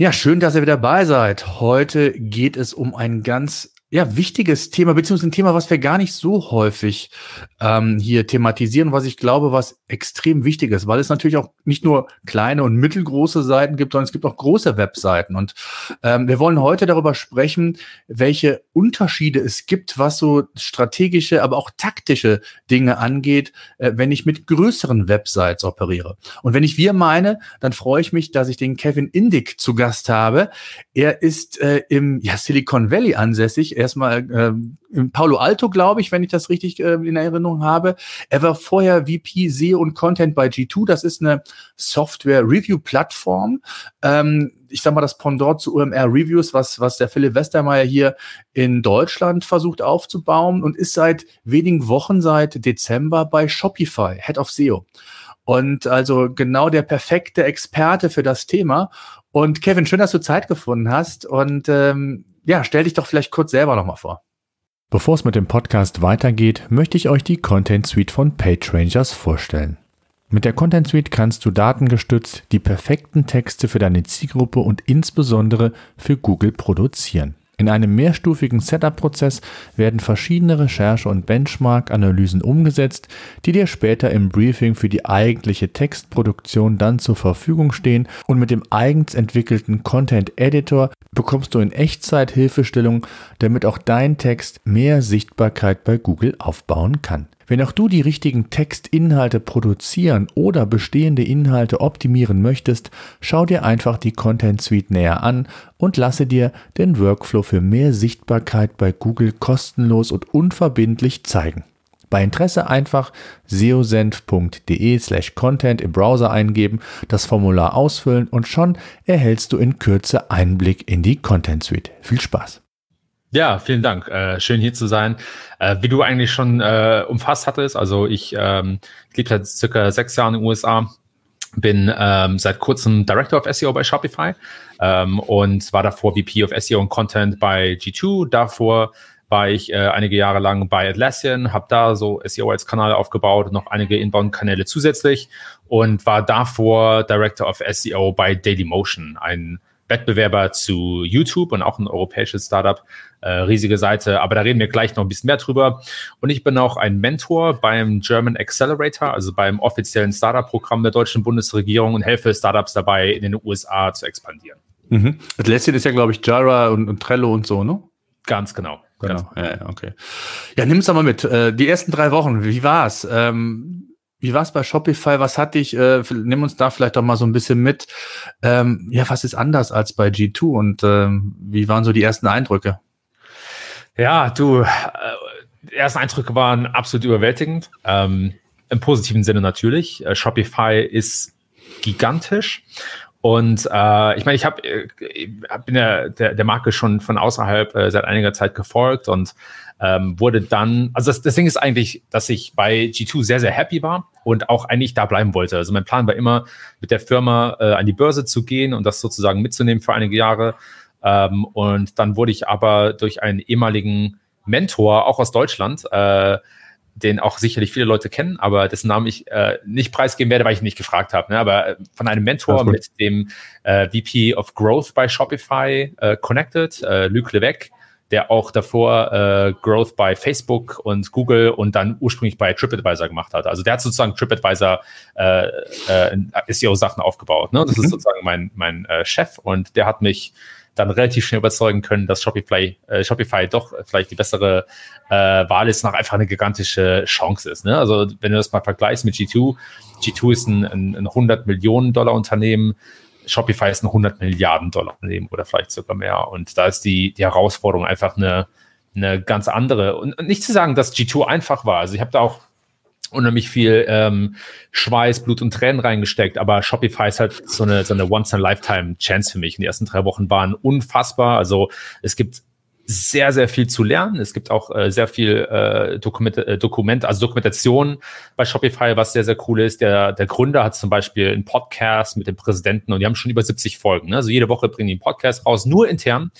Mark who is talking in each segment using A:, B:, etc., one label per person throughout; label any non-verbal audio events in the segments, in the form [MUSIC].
A: Ja, schön, dass ihr wieder dabei seid. Heute geht es um ein ganz ja, wichtiges Thema, beziehungsweise ein Thema, was wir gar nicht so häufig ähm, hier thematisieren, was ich glaube, was extrem wichtig ist, weil es natürlich auch nicht nur kleine und mittelgroße Seiten gibt, sondern es gibt auch große Webseiten. Und ähm, wir wollen heute darüber sprechen, welche Unterschiede es gibt, was so strategische, aber auch taktische Dinge angeht, äh, wenn ich mit größeren Websites operiere. Und wenn ich wir meine, dann freue ich mich, dass ich den Kevin Indig zu Gast habe. Er ist äh, im ja, Silicon Valley ansässig erstmal äh, in Palo Alto, glaube ich, wenn ich das richtig äh, in Erinnerung habe. Er war vorher VP SEO und Content bei G2. Das ist eine Software-Review-Plattform. Ähm, ich sag mal, das Pendant zu UMR Reviews, was, was der Philipp Westermeier hier in Deutschland versucht aufzubauen und ist seit wenigen Wochen, seit Dezember bei Shopify, Head of SEO. Und also genau der perfekte Experte für das Thema. Und Kevin, schön, dass du Zeit gefunden hast. Und ähm, ja, stell dich doch vielleicht kurz selber nochmal vor.
B: Bevor es mit dem Podcast weitergeht, möchte ich euch die Content Suite von PageRangers vorstellen. Mit der Content Suite kannst du datengestützt die perfekten Texte für deine Zielgruppe und insbesondere für Google produzieren. In einem mehrstufigen Setup-Prozess werden verschiedene Recherche- und Benchmark-Analysen umgesetzt, die dir später im Briefing für die eigentliche Textproduktion dann zur Verfügung stehen und mit dem eigens entwickelten Content Editor bekommst du in Echtzeit Hilfestellung, damit auch dein Text mehr Sichtbarkeit bei Google aufbauen kann. Wenn auch du die richtigen Textinhalte produzieren oder bestehende Inhalte optimieren möchtest, schau dir einfach die Content Suite näher an und lasse dir den Workflow für mehr Sichtbarkeit bei Google kostenlos und unverbindlich zeigen. Bei Interesse einfach seosenf.de slash content im Browser eingeben, das Formular ausfüllen und schon erhältst du in Kürze Einblick in die Content Suite. Viel Spaß!
C: Ja, vielen Dank. Äh, schön hier zu sein. Äh, wie du eigentlich schon äh, umfasst hattest, also ich, ähm, ich lebe seit circa sechs Jahren in den USA, bin ähm, seit kurzem Director of SEO bei Shopify ähm, und war davor VP of SEO und Content bei G2. Davor war ich äh, einige Jahre lang bei Atlassian, habe da so SEO als Kanal aufgebaut, noch einige Inbound-Kanäle zusätzlich und war davor Director of SEO bei Dailymotion, ein Wettbewerber zu YouTube und auch ein europäisches Startup. Äh, riesige Seite, aber da reden wir gleich noch ein bisschen mehr drüber. Und ich bin auch ein Mentor beim German Accelerator, also beim offiziellen Startup-Programm der deutschen Bundesregierung und helfe Startups dabei, in den USA zu expandieren.
A: Mhm. Atlassian ist ja, glaube ich, Jira und, und Trello und so, ne?
C: Ganz genau.
A: Genau. Genau. Ja, okay. Ja, nimm es doch mal mit. Äh, die ersten drei Wochen, wie war's? Ähm, wie war es bei Shopify? Was hat dich, äh, nimm uns da vielleicht doch mal so ein bisschen mit. Ähm, ja, was ist anders als bei G2 und ähm, wie waren so die ersten Eindrücke?
C: Ja, du, äh, die ersten Eindrücke waren absolut überwältigend. Ähm, Im positiven Sinne natürlich. Äh, Shopify ist gigantisch. Und äh, ich meine, ich habe äh, bin ja der, der Marke schon von außerhalb äh, seit einiger Zeit gefolgt und ähm, wurde dann, also das, das Ding ist eigentlich, dass ich bei G2 sehr, sehr happy war und auch eigentlich da bleiben wollte. Also mein Plan war immer, mit der Firma äh, an die Börse zu gehen und das sozusagen mitzunehmen für einige Jahre. Ähm, und dann wurde ich aber durch einen ehemaligen Mentor, auch aus Deutschland, äh, den auch sicherlich viele Leute kennen, aber dessen Namen ich äh, nicht preisgeben werde, weil ich ihn nicht gefragt habe. Ne? Aber äh, von einem Mentor mit dem äh, VP of Growth bei Shopify äh, Connected, äh, Luc Levesque, der auch davor äh, Growth bei Facebook und Google und dann ursprünglich bei TripAdvisor gemacht hat. Also der hat sozusagen TripAdvisor äh, äh, SEO-Sachen aufgebaut. Ne? Das mhm. ist sozusagen mein, mein äh, Chef und der hat mich dann relativ schnell überzeugen können, dass Shopify, äh, Shopify doch vielleicht die bessere äh, Wahl ist, nach einfach eine gigantische Chance ist. Ne? Also wenn du das mal vergleichst mit G2, G2 ist ein, ein, ein 100 Millionen Dollar Unternehmen, Shopify ist ein 100 Milliarden Dollar Unternehmen oder vielleicht sogar mehr. Und da ist die, die Herausforderung einfach eine, eine ganz andere. Und nicht zu sagen, dass G2 einfach war. Also ich habe da auch unheimlich viel ähm, Schweiß, Blut und Tränen reingesteckt, aber Shopify ist halt so eine, so eine Once-in-a-Lifetime-Chance für mich. In den ersten drei Wochen waren unfassbar. Also es gibt sehr, sehr viel zu lernen. Es gibt auch äh, sehr viel äh, Dokumente, äh, Dokument, also Dokumentation bei Shopify, was sehr, sehr cool ist. Der, der Gründer hat zum Beispiel einen Podcast mit dem Präsidenten und die haben schon über 70 Folgen. Ne? Also jede Woche bringen die einen Podcast raus, nur intern.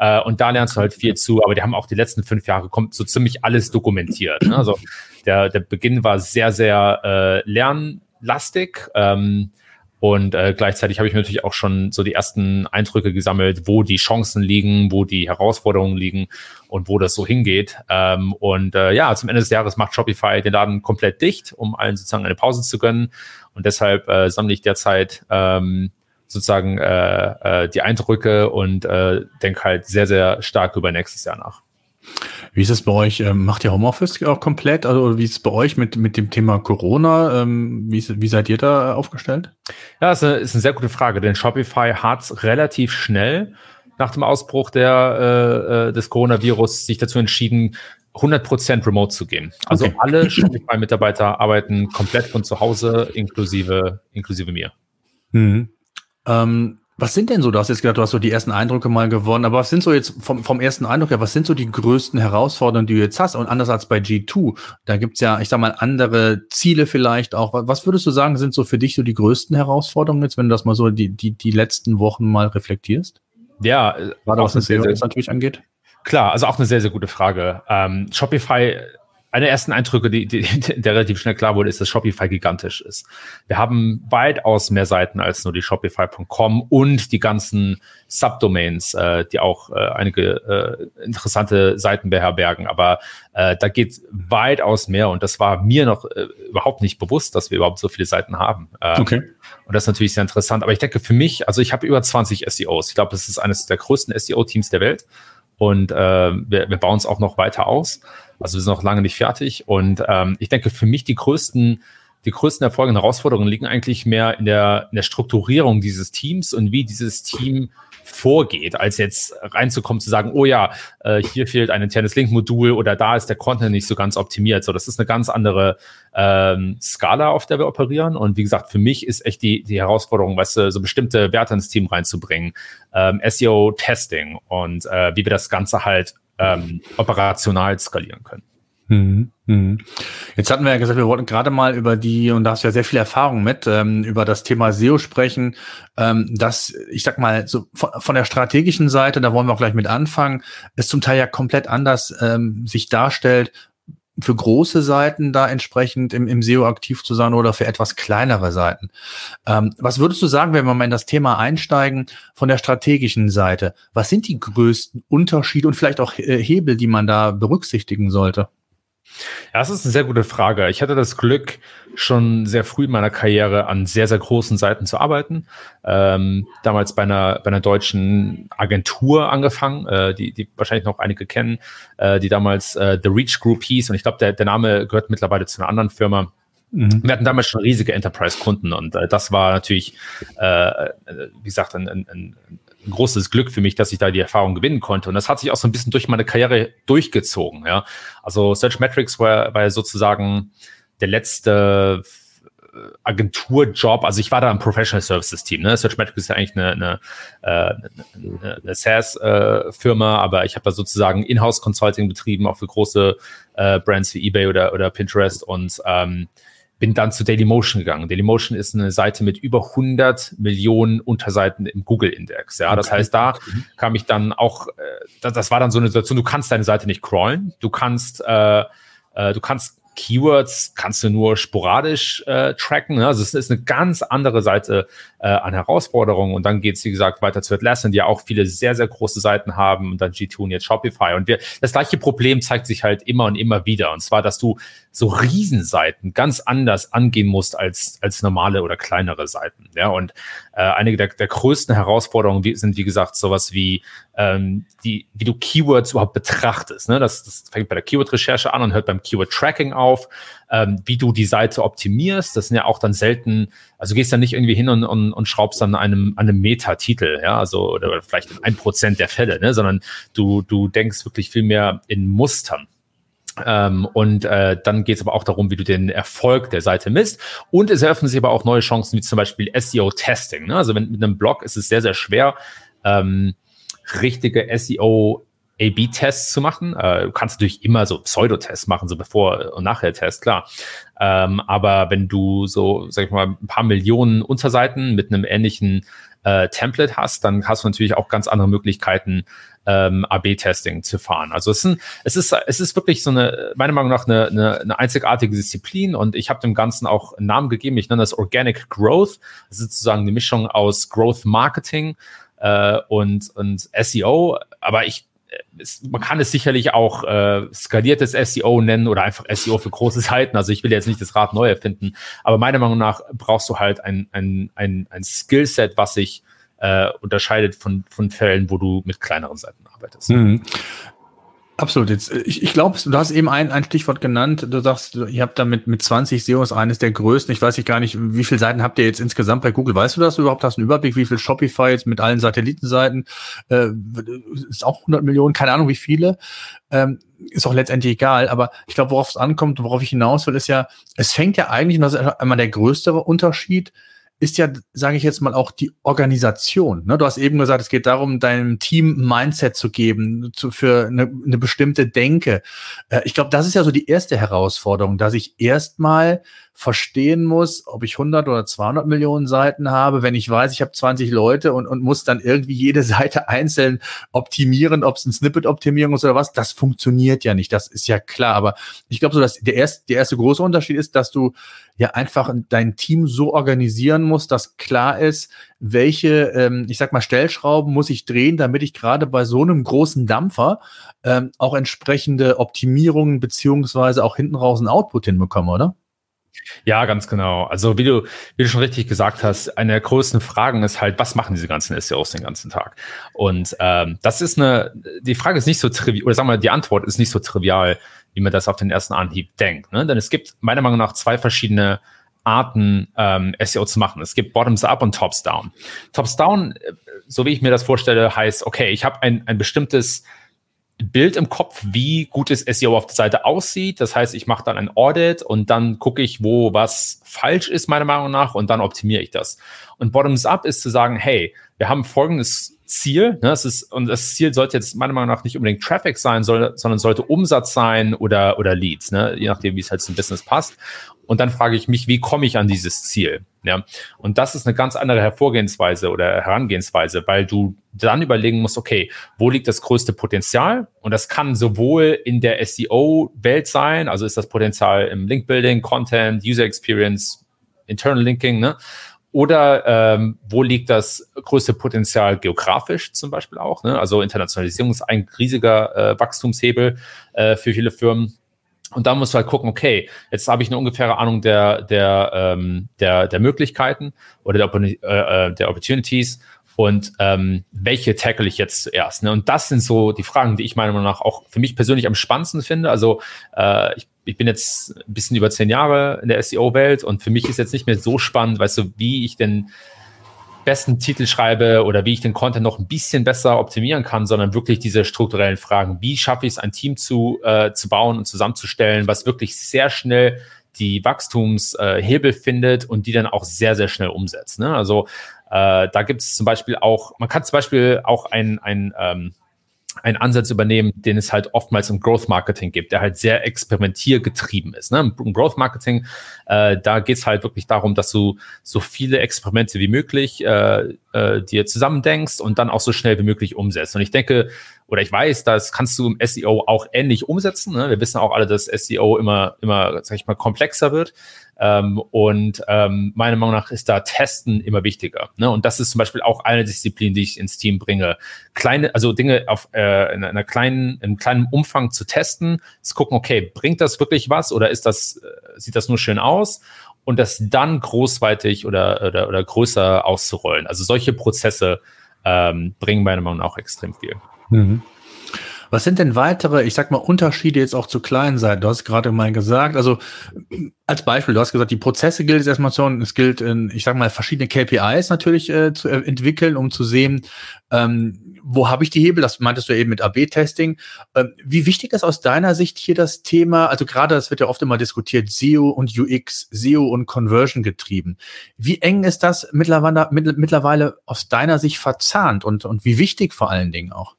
C: Äh, und da lernst du halt viel zu, aber die haben auch die letzten fünf Jahre kommt so ziemlich alles dokumentiert. Ne? Also der, der Beginn war sehr, sehr äh, lernlastig. Ähm, und äh, gleichzeitig habe ich natürlich auch schon so die ersten Eindrücke gesammelt, wo die Chancen liegen, wo die Herausforderungen liegen und wo das so hingeht. Ähm, und äh, ja, zum Ende des Jahres macht Shopify den Laden komplett dicht, um allen sozusagen eine Pause zu gönnen. Und deshalb äh, sammle ich derzeit ähm, sozusagen äh, äh, die Eindrücke und äh, denke halt sehr, sehr stark über nächstes Jahr nach.
A: Wie ist es bei euch? Ähm, macht ihr Homeoffice auch komplett? Also wie ist es bei euch mit, mit dem Thema Corona? Ähm, wie, wie seid ihr da aufgestellt?
C: Ja, ist eine, ist eine sehr gute Frage, denn Shopify hat relativ schnell nach dem Ausbruch der, äh, äh des Coronavirus sich dazu entschieden, 100% remote zu gehen. Also okay. alle Shopify-Mitarbeiter arbeiten komplett von zu Hause, inklusive, inklusive mir.
A: Mhm. Ähm, was sind denn so, du hast jetzt gesagt, du hast so die ersten Eindrücke mal gewonnen, aber was sind so jetzt vom, vom ersten Eindruck her, was sind so die größten Herausforderungen, die du jetzt hast? Und anders als bei G2, da gibt's ja, ich sag mal, andere Ziele vielleicht auch. Was würdest du sagen, sind so für dich so die größten Herausforderungen jetzt, wenn du das mal so die, die, die letzten Wochen mal reflektierst?
C: Ja,
A: gerade was das natürlich angeht.
C: Klar, also auch eine sehr, sehr gute Frage. Ähm, Shopify eine der ersten Eindrücke, die, die, [LAUGHS] der relativ schnell klar wurde, ist, dass Shopify gigantisch ist. Wir haben weitaus mehr Seiten als nur die Shopify.com und die ganzen Subdomains, äh, die auch äh, einige äh, interessante Seiten beherbergen. Aber äh, da geht weitaus mehr und das war mir noch äh, überhaupt nicht bewusst, dass wir überhaupt so viele Seiten haben. Ähm, okay. Und das ist natürlich sehr interessant. Aber ich denke für mich, also ich habe über 20 SEOs. Ich glaube, das ist eines der größten SEO-Teams der Welt und äh, wir, wir bauen es auch noch weiter aus. Also wir sind noch lange nicht fertig. Und ähm, ich denke, für mich die größten, die größten Erfolge und Herausforderungen liegen eigentlich mehr in der, in der Strukturierung dieses Teams und wie dieses Team vorgeht, als jetzt reinzukommen, zu sagen, oh ja, äh, hier fehlt ein internes Link-Modul oder da ist der Content nicht so ganz optimiert. So, das ist eine ganz andere ähm, Skala, auf der wir operieren. Und wie gesagt, für mich ist echt die, die Herausforderung, weißt du, so bestimmte Werte ins Team reinzubringen, ähm, SEO-Testing und äh, wie wir das Ganze halt ähm, operational skalieren können.
A: Mhm. Jetzt hatten wir ja gesagt, wir wollten gerade mal über die, und da hast du ja sehr viel Erfahrung mit, ähm, über das Thema SEO sprechen, ähm, dass, ich sag mal, so von, von, der strategischen Seite, da wollen wir auch gleich mit anfangen, es zum Teil ja komplett anders ähm, sich darstellt, für große Seiten da entsprechend im, im SEO aktiv zu sein oder für etwas kleinere Seiten. Ähm, was würdest du sagen, wenn wir mal in das Thema einsteigen von der strategischen Seite? Was sind die größten Unterschiede und vielleicht auch äh, Hebel, die man da berücksichtigen sollte?
C: Ja, das ist eine sehr gute Frage. Ich hatte das Glück, schon sehr früh in meiner Karriere an sehr, sehr großen Seiten zu arbeiten. Ähm, damals bei einer, bei einer deutschen Agentur angefangen, äh, die, die wahrscheinlich noch einige kennen, äh, die damals äh, The Reach Group hieß. Und ich glaube, der, der Name gehört mittlerweile zu einer anderen Firma. Mhm. Wir hatten damals schon riesige Enterprise-Kunden und äh, das war natürlich, äh, äh wie gesagt, ein, ein, ein ein großes Glück für mich, dass ich da die Erfahrung gewinnen konnte. Und das hat sich auch so ein bisschen durch meine Karriere durchgezogen. Ja. Also Search Metrics war, war sozusagen der letzte äh, Agenturjob, also ich war da im Professional Services Team. Ne? Search Metrics ist ja eigentlich eine, eine, äh, eine, eine SaaS-Firma, äh, aber ich habe da sozusagen Inhouse Consulting betrieben, auch für große äh, Brands wie eBay oder, oder Pinterest und ähm, bin dann zu Dailymotion gegangen. Dailymotion ist eine Seite mit über 100 Millionen Unterseiten im Google-Index. Ja, das heißt, da kam ich dann auch, äh, das, das, war dann so eine Situation, du kannst deine Seite nicht crawlen, du kannst, äh, äh, du kannst Keywords kannst du nur sporadisch äh, tracken. Ne? Also es ist eine ganz andere Seite äh, an Herausforderungen. Und dann geht es, wie gesagt, weiter zu Atlassian, die ja auch viele sehr, sehr große Seiten haben und dann G2 und jetzt Shopify. Und wir, das gleiche Problem zeigt sich halt immer und immer wieder. Und zwar, dass du so Riesenseiten ganz anders angehen musst als, als normale oder kleinere Seiten. Ja, und äh, einige der, der größten Herausforderungen sind, wie gesagt, sowas wie ähm, die, wie du Keywords überhaupt betrachtest. Ne? Das, das fängt bei der Keyword-Recherche an und hört beim Keyword-Tracking auf, ähm, wie du die Seite optimierst. Das sind ja auch dann selten, also gehst dann nicht irgendwie hin und, und, und schraubst dann einem, einem Meta-Titel, ja, also oder vielleicht in ein Prozent der Fälle, ne? sondern du, du denkst wirklich viel mehr in Mustern. Ähm, und äh, dann geht es aber auch darum, wie du den Erfolg der Seite misst. Und es eröffnen sich aber auch neue Chancen, wie zum Beispiel SEO-Testing. Ne? Also wenn, mit einem Blog ist es sehr, sehr schwer, ähm, richtige SEO A-B-Tests zu machen. Äh, du kannst natürlich immer so Pseudotests machen, so bevor und nachher Test, klar. Ähm, aber wenn du so, sag ich mal, ein paar Millionen Unterseiten mit einem ähnlichen äh, Template hast, dann hast du natürlich auch ganz andere Möglichkeiten, ähm, AB-Testing zu fahren. Also es, sind, es, ist, es ist wirklich so eine, meiner Meinung nach, eine, eine, eine einzigartige Disziplin und ich habe dem Ganzen auch einen Namen gegeben. Ich nenne das Organic Growth. Das ist sozusagen eine Mischung aus Growth Marketing äh, und, und SEO. Aber ich es, man kann es sicherlich auch äh, skaliertes SEO nennen oder einfach SEO für große Seiten. Also ich will jetzt nicht das Rad neu erfinden, aber meiner Meinung nach brauchst du halt ein, ein, ein, ein Skillset, was sich äh, unterscheidet von, von Fällen, wo du mit kleineren Seiten arbeitest. Mhm.
A: Absolut. Jetzt, äh, ich, ich glaube, du hast eben ein, ein Stichwort genannt. Du sagst, ihr habt damit mit 20 SEOs eines der größten. Ich weiß nicht gar nicht, wie viele Seiten habt ihr jetzt insgesamt bei Google? Weißt du das überhaupt? Hast du einen Überblick, wie viel Shopify jetzt mit allen Satellitenseiten? Äh, ist auch 100 Millionen, keine Ahnung, wie viele. Ähm, ist auch letztendlich egal. Aber ich glaube, worauf es ankommt, worauf ich hinaus will, ist ja, es fängt ja eigentlich, und das ist einmal der größere Unterschied, ist ja, sage ich jetzt mal, auch die Organisation. Ne? Du hast eben gesagt, es geht darum, deinem Team Mindset zu geben, zu, für eine, eine bestimmte Denke. Äh, ich glaube, das ist ja so die erste Herausforderung, dass ich erstmal verstehen muss, ob ich 100 oder 200 Millionen Seiten habe, wenn ich weiß, ich habe 20 Leute und, und muss dann irgendwie jede [LAUGHS] Seite einzeln optimieren, ob es ein Snippet-Optimierung ist oder was, das funktioniert ja nicht, das ist ja klar. Aber ich glaube so, dass der erste, der erste große Unterschied ist, dass du ja einfach dein Team so organisieren musst, dass klar ist, welche, ähm, ich sag mal, Stellschrauben muss ich drehen, damit ich gerade bei so einem großen Dampfer ähm, auch entsprechende Optimierungen beziehungsweise auch hinten raus ein Output hinbekomme, oder?
C: Ja, ganz genau. Also wie du, wie du schon richtig gesagt hast, eine der größten Fragen ist halt, was machen diese ganzen SEOs den ganzen Tag? Und ähm, das ist eine, die Frage ist nicht so trivial, oder sagen wir, die Antwort ist nicht so trivial, wie man das auf den ersten Anhieb denkt. Ne? Denn es gibt meiner Meinung nach zwei verschiedene Arten, ähm, SEO zu machen. Es gibt Bottoms Up und Tops Down. Tops Down, äh, so wie ich mir das vorstelle, heißt, okay, ich habe ein, ein bestimmtes Bild im Kopf, wie gutes SEO auf der Seite aussieht. Das heißt, ich mache dann ein Audit und dann gucke ich, wo was falsch ist, meiner Meinung nach, und dann optimiere ich das. Und Bottoms Up ist zu sagen, hey, wir haben folgendes Ziel, ne, das ist, und das Ziel sollte jetzt meiner Meinung nach nicht unbedingt Traffic sein, soll, sondern sollte Umsatz sein oder, oder Leads, ne, je nachdem, wie es halt zum Business passt. Und dann frage ich mich, wie komme ich an dieses Ziel? Ja, und das ist eine ganz andere Hervorgehensweise oder Herangehensweise, weil du dann überlegen musst, okay, wo liegt das größte Potenzial? Und das kann sowohl in der SEO-Welt sein, also ist das Potenzial im Link-Building, Content, User Experience, Internal Linking, ne? Oder ähm, wo liegt das größte Potenzial geografisch zum Beispiel auch? Ne? Also Internationalisierung ist ein riesiger äh, Wachstumshebel äh, für viele Firmen. Und da musst du halt gucken, okay, jetzt habe ich eine ungefähre Ahnung der, der, ähm, der, der Möglichkeiten oder der, äh, äh, der Opportunities und ähm, welche tackle ich jetzt zuerst. Ne? Und das sind so die Fragen, die ich meiner Meinung nach auch für mich persönlich am spannendsten finde. Also äh, ich, ich bin jetzt ein bisschen über zehn Jahre in der SEO-Welt und für mich ist jetzt nicht mehr so spannend, weißt du, wie ich denn besten Titel schreibe oder wie ich den Content noch ein bisschen besser optimieren kann, sondern wirklich diese strukturellen Fragen. Wie schaffe ich es, ein Team zu, äh, zu bauen und zusammenzustellen, was wirklich sehr schnell die Wachstumshebel findet und die dann auch sehr, sehr schnell umsetzt. Ne? Also äh, da gibt es zum Beispiel auch, man kann zum Beispiel auch ein, ein ähm, einen Ansatz übernehmen, den es halt oftmals im Growth Marketing gibt, der halt sehr experimentiergetrieben ist. Ne? Im Growth Marketing, äh, da geht es halt wirklich darum, dass du so viele Experimente wie möglich äh, äh, dir zusammendenkst und dann auch so schnell wie möglich umsetzt. Und ich denke, oder ich weiß, das kannst du im SEO auch ähnlich umsetzen. Ne? Wir wissen auch alle, dass SEO immer, immer, sag ich mal, komplexer wird. Ähm, und ähm, meiner Meinung nach ist da Testen immer wichtiger. Ne? Und das ist zum Beispiel auch eine Disziplin, die ich ins Team bringe. Kleine, also Dinge auf äh, in einer kleinen, in einem kleinen Umfang zu testen, zu gucken, okay, bringt das wirklich was oder ist das, äh, sieht das nur schön aus? Und das dann großweitig oder, oder, oder größer auszurollen. Also solche Prozesse ähm, bringen meiner Meinung nach auch extrem viel. Mhm.
A: Was sind denn weitere, ich sag mal, Unterschiede jetzt auch zu kleinen Seiten? Du hast gerade mal gesagt, also als Beispiel, du hast gesagt, die Prozesse gilt es erstmal schon, es gilt, ich sag mal, verschiedene KPIs natürlich äh, zu äh, entwickeln, um zu sehen, ähm, wo habe ich die Hebel? Das meintest du eben mit AB-Testing. Ähm, wie wichtig ist aus deiner Sicht hier das Thema? Also gerade, das wird ja oft immer diskutiert, SEO und UX, SEO und Conversion getrieben. Wie eng ist das mittlerweile, mittlerweile aus deiner Sicht verzahnt und, und wie wichtig vor allen Dingen auch?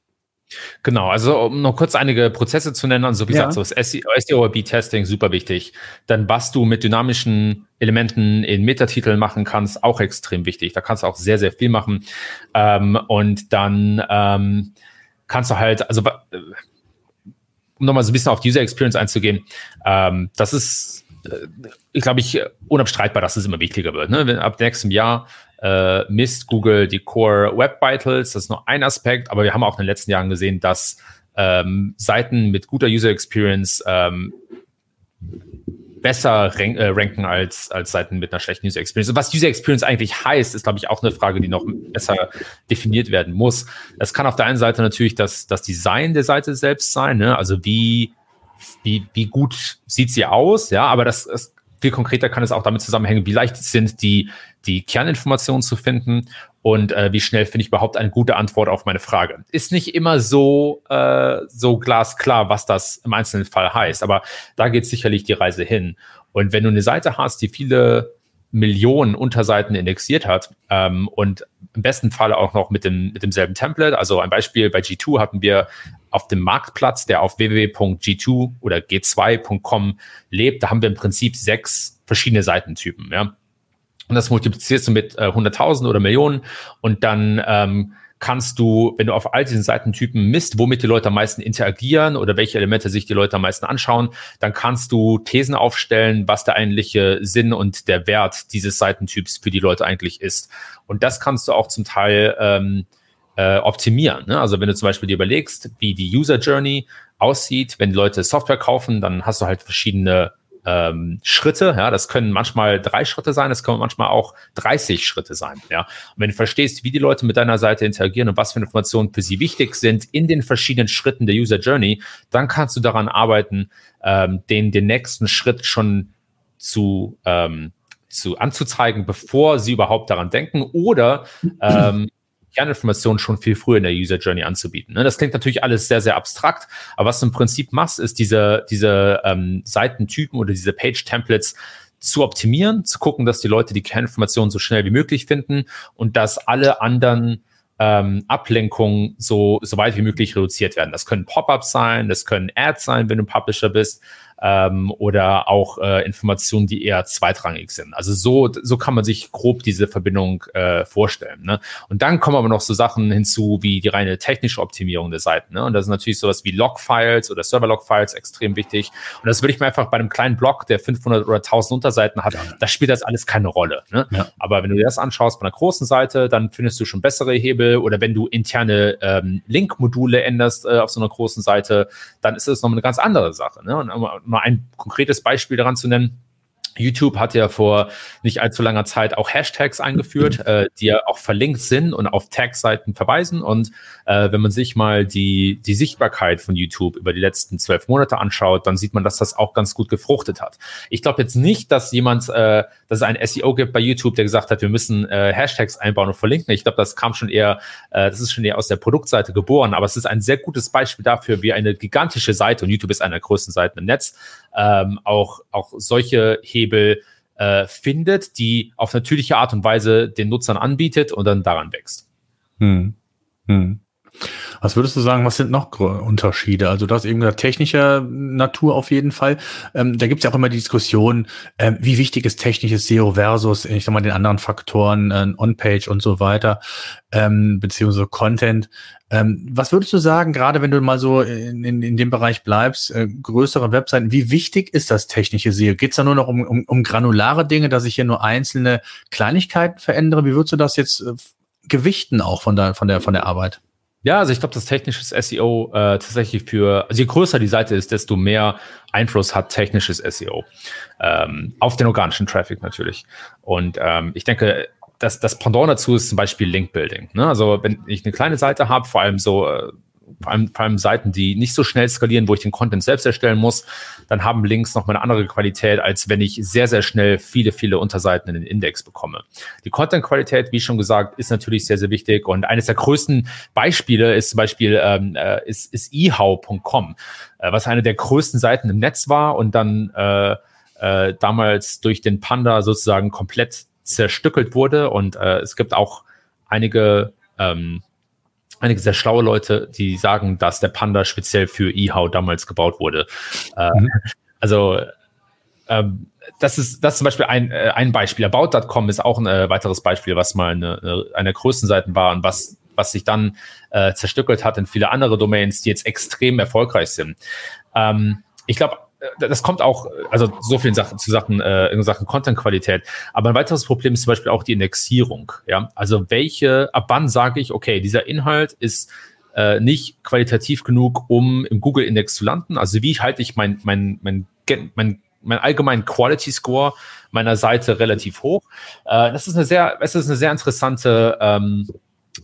C: Genau, also um noch kurz einige Prozesse zu nennen, also wie ja. gesagt, so das SEO-B-Testing super wichtig. Dann, was du mit dynamischen Elementen in Metatiteln machen kannst, auch extrem wichtig. Da kannst du auch sehr, sehr viel machen. Ähm, und dann ähm, kannst du halt, also um nochmal so ein bisschen auf die User Experience einzugehen, ähm, das ist, äh, ich glaube ich, unabstreitbar, dass es immer wichtiger wird. Ne? Wenn ab nächstem Jahr äh, misst Google die Core Web Vitals, das ist nur ein Aspekt, aber wir haben auch in den letzten Jahren gesehen, dass ähm, Seiten mit guter User Experience ähm, besser rank, äh, ranken als, als Seiten mit einer schlechten User Experience. Und was User Experience eigentlich heißt, ist, glaube ich, auch eine Frage, die noch besser definiert werden muss. Es kann auf der einen Seite natürlich das, das Design der Seite selbst sein, ne? also wie, wie, wie gut sieht sie aus, ja, aber das, das viel konkreter kann es auch damit zusammenhängen, wie leicht sind die, die Kerninformationen zu finden und äh, wie schnell finde ich überhaupt eine gute Antwort auf meine Frage. Ist nicht immer so, äh, so glasklar, was das im einzelnen Fall heißt, aber da geht sicherlich die Reise hin. Und wenn du eine Seite hast, die viele Millionen Unterseiten indexiert hat ähm, und im besten Fall auch noch mit, dem, mit demselben Template. Also ein Beispiel bei G2 hatten wir auf dem Marktplatz, der auf www.g2 oder g2.com lebt, da haben wir im Prinzip sechs verschiedene Seitentypen. Ja? Und das multiplizierst du mit äh, 100.000 oder Millionen und dann ähm, kannst du, wenn du auf all diesen Seitentypen misst, womit die Leute am meisten interagieren oder welche Elemente sich die Leute am meisten anschauen, dann kannst du Thesen aufstellen, was der eigentliche Sinn und der Wert dieses Seitentyps für die Leute eigentlich ist. Und das kannst du auch zum Teil ähm, äh, optimieren. Ne? Also wenn du zum Beispiel dir überlegst, wie die User Journey aussieht, wenn die Leute Software kaufen, dann hast du halt verschiedene ähm, Schritte. Ja, das können manchmal drei Schritte sein, das können manchmal auch 30 Schritte sein. Ja, und wenn du verstehst, wie die Leute mit deiner Seite interagieren und was für Informationen für sie wichtig sind in den verschiedenen Schritten der User Journey, dann kannst du daran arbeiten, ähm, den, den nächsten Schritt schon zu, ähm, zu anzuzeigen, bevor sie überhaupt daran denken oder ähm, Kerninformationen schon viel früher in der User Journey anzubieten. Ne? Das klingt natürlich alles sehr, sehr abstrakt, aber was du im Prinzip machst, ist diese, diese ähm, Seitentypen oder diese Page-Templates zu optimieren, zu gucken, dass die Leute die Kerninformationen so schnell wie möglich finden und dass alle anderen ähm, Ablenkungen so, so weit wie möglich reduziert werden. Das können Pop-ups sein, das können Ads sein, wenn du Publisher bist ähm, oder auch äh, Informationen, die eher zweitrangig sind. Also so, so kann man sich grob diese Verbindung äh, vorstellen. Ne? Und dann kommen aber noch so Sachen hinzu wie die reine technische Optimierung der Seiten. Ne? Und das ist natürlich sowas wie Log-Files oder Server-Log-Files extrem wichtig. Und das würde ich mir einfach bei einem kleinen Blog, der 500 oder 1000 Unterseiten hat, ja. da spielt das alles keine Rolle. Ne? Ja. Aber wenn du dir das anschaust bei einer großen Seite, dann findest du schon bessere Hebel oder wenn du interne ähm, Link-Module änderst äh, auf so einer großen Seite, dann ist das noch eine ganz andere Sache. Ne? Und, mal ein konkretes Beispiel daran zu nennen. YouTube hat ja vor nicht allzu langer Zeit auch Hashtags eingeführt, [CLEARS THROAT] äh, die ja auch verlinkt sind und auf Tag-Seiten verweisen. Und äh, wenn man sich mal die, die Sichtbarkeit von YouTube über die letzten zwölf Monate anschaut, dann sieht man, dass das auch ganz gut gefruchtet hat. Ich glaube jetzt nicht, dass jemand, äh, dass es ein SEO gibt bei YouTube, der gesagt hat, wir müssen äh, Hashtags einbauen und verlinken. Ich glaube, das kam schon eher, äh, das ist schon eher aus der Produktseite geboren, aber es ist ein sehr gutes Beispiel dafür, wie eine gigantische Seite, und YouTube ist eine der größten Seiten im Netz, ähm, auch, auch solche Hebel äh, findet, die auf natürliche Art und Weise den Nutzern anbietet und dann daran wächst. Hm.
A: Hm. Was würdest du sagen, was sind noch Unterschiede? Also das eben technischer Natur auf jeden Fall. Ähm, da gibt es ja auch immer die Diskussion, ähm, wie wichtig ist technisches SEO versus, ich sag mal, den anderen Faktoren, äh, On-Page und so weiter, ähm, beziehungsweise Content. Ähm, was würdest du sagen, gerade wenn du mal so in, in, in dem Bereich bleibst, äh, größere Webseiten, wie wichtig ist das technische SEO? Geht es da nur noch um, um, um granulare Dinge, dass ich hier nur einzelne Kleinigkeiten verändere? Wie würdest du das jetzt äh, gewichten auch von der, von der, von der Arbeit?
C: Ja, also ich glaube, das technisches SEO äh, tatsächlich für, also je größer die Seite ist, desto mehr Einfluss hat technisches SEO. Ähm, auf den organischen Traffic natürlich. Und ähm, ich denke, das, das Pendant dazu ist zum Beispiel Link-Building. Ne? Also wenn ich eine kleine Seite habe, vor allem so äh, vor allem, vor allem Seiten, die nicht so schnell skalieren, wo ich den Content selbst erstellen muss, dann haben Links noch mal eine andere Qualität, als wenn ich sehr, sehr schnell viele, viele Unterseiten in den Index bekomme. Die Content-Qualität, wie schon gesagt, ist natürlich sehr, sehr wichtig. Und eines der größten Beispiele ist zum Beispiel ähm, äh, ist, ist ehau.com, äh, was eine der größten Seiten im Netz war und dann äh, äh, damals durch den Panda sozusagen komplett zerstückelt wurde. Und äh, es gibt auch einige ähm, einige sehr schlaue Leute, die sagen, dass der Panda speziell für eHow damals gebaut wurde. Äh, mhm. Also ähm, das ist das ist zum Beispiel ein, äh, ein Beispiel. About.com ist auch ein äh, weiteres Beispiel, was mal eine, eine, eine der größten Seiten war und was, was sich dann äh, zerstückelt hat in viele andere Domains, die jetzt extrem erfolgreich sind. Ähm, ich glaube, das kommt auch, also so vielen Sachen zu Sachen, äh, in Sachen Content-Qualität. Aber ein weiteres Problem ist zum Beispiel auch die Indexierung. Ja, also welche, ab wann sage ich, okay, dieser Inhalt ist äh, nicht qualitativ genug, um im Google-Index zu landen. Also wie halte ich mein, mein, mein, mein, mein allgemeinen Quality Score meiner Seite relativ hoch? Äh, das ist eine sehr, es ist eine sehr interessante ähm,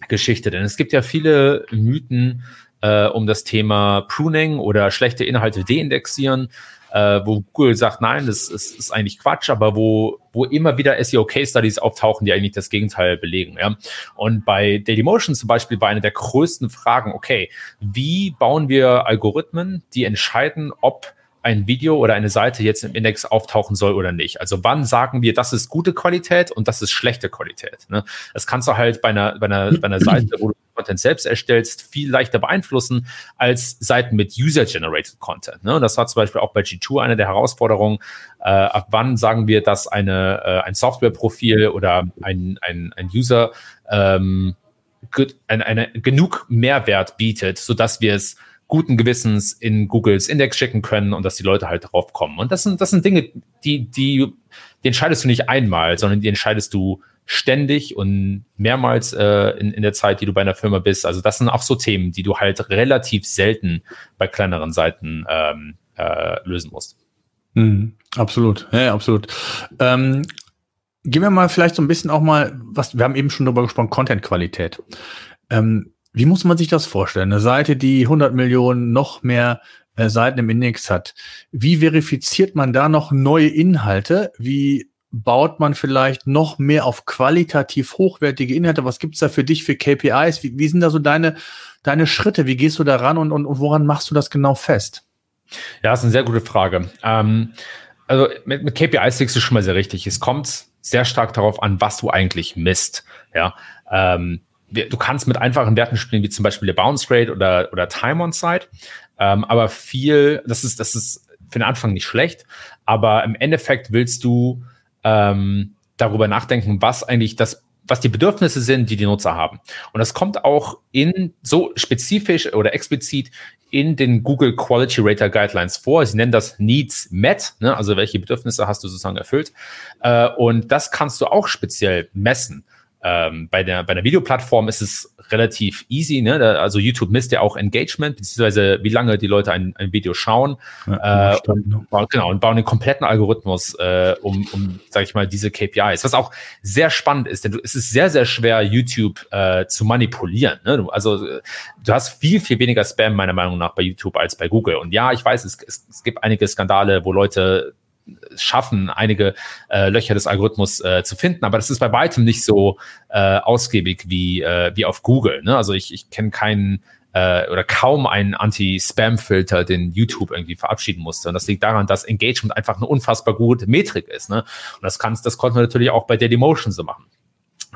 C: Geschichte, denn es gibt ja viele Mythen äh, um das Thema Pruning oder schlechte Inhalte deindexieren, äh, wo Google sagt, nein, das ist, ist, eigentlich Quatsch, aber wo, wo immer wieder SEO-Case-Studies auftauchen, die eigentlich das Gegenteil belegen. Ja? Und bei Dailymotion zum Beispiel war eine der größten Fragen, okay, wie bauen wir Algorithmen, die entscheiden, ob ein Video oder eine Seite jetzt im Index auftauchen soll oder nicht. Also wann sagen wir, das ist gute Qualität und das ist schlechte Qualität. Ne? Das kannst du halt bei einer, bei einer, bei einer Seite, wo du Content selbst erstellst, viel leichter beeinflussen als Seiten mit User-Generated Content. Ne? Und das war zum Beispiel auch bei G2 eine der Herausforderungen. Äh, ab wann sagen wir, dass eine, äh, ein Softwareprofil oder ein, ein, ein User ähm, eine, eine, genug Mehrwert bietet, sodass wir es guten Gewissens in Googles Index schicken können und dass die Leute halt drauf kommen. Und das sind, das sind Dinge, die, die, die entscheidest du nicht einmal, sondern die entscheidest du ständig und mehrmals äh, in, in der Zeit, die du bei einer Firma bist. Also das sind auch so Themen, die du halt relativ selten bei kleineren Seiten ähm, äh, lösen musst.
A: Mhm, absolut, ja, absolut. Ähm, gehen wir mal vielleicht so ein bisschen auch mal, was wir haben eben schon darüber gesprochen, Content-Qualität. Ähm, wie muss man sich das vorstellen? Eine Seite, die 100 Millionen noch mehr äh, Seiten im Index hat. Wie verifiziert man da noch neue Inhalte? Wie baut man vielleicht noch mehr auf qualitativ hochwertige Inhalte? Was gibt's da für dich für KPIs? Wie, wie sind da so deine, deine Schritte? Wie gehst du da ran und, und, und woran machst du das genau fest?
C: Ja, das ist eine sehr gute Frage. Ähm, also mit, mit KPIs liegst du schon mal sehr richtig. Es kommt sehr stark darauf an, was du eigentlich misst. Ja, ähm, du kannst mit einfachen Werten spielen, wie zum Beispiel der Bounce Rate oder, oder Time on Site. Ähm, aber viel, das ist, das ist für den Anfang nicht schlecht, aber im Endeffekt willst du ähm, darüber nachdenken, was eigentlich das was die Bedürfnisse sind, die die Nutzer haben. Und das kommt auch in so spezifisch oder explizit in den Google Quality Rater Guidelines vor. Sie nennen das Needs Met, ne? also welche Bedürfnisse hast du sozusagen erfüllt. Äh, und das kannst du auch speziell messen. Ähm, bei, der, bei einer Videoplattform ist es relativ easy. Ne? Da, also YouTube misst ja auch Engagement, beziehungsweise wie lange die Leute ein, ein Video schauen. Ja, äh, und, ne? genau, und bauen den kompletten Algorithmus äh, um, um, sag ich mal, diese KPIs. Was auch sehr spannend ist, denn du, es ist sehr, sehr schwer, YouTube äh, zu manipulieren. Ne? Du, also du hast viel, viel weniger Spam, meiner Meinung nach, bei YouTube als bei Google. Und ja, ich weiß, es, es, es gibt einige Skandale, wo Leute schaffen, einige äh, Löcher des Algorithmus äh, zu finden. Aber das ist bei weitem nicht so äh, ausgiebig wie, äh, wie auf Google. Ne? Also ich, ich kenne keinen äh, oder kaum einen Anti-Spam-Filter, den YouTube irgendwie verabschieden musste. Und das liegt daran, dass Engagement einfach eine unfassbar gute Metrik ist. Ne? Und das, kannst, das konnten wir natürlich auch bei Dailymotion so machen.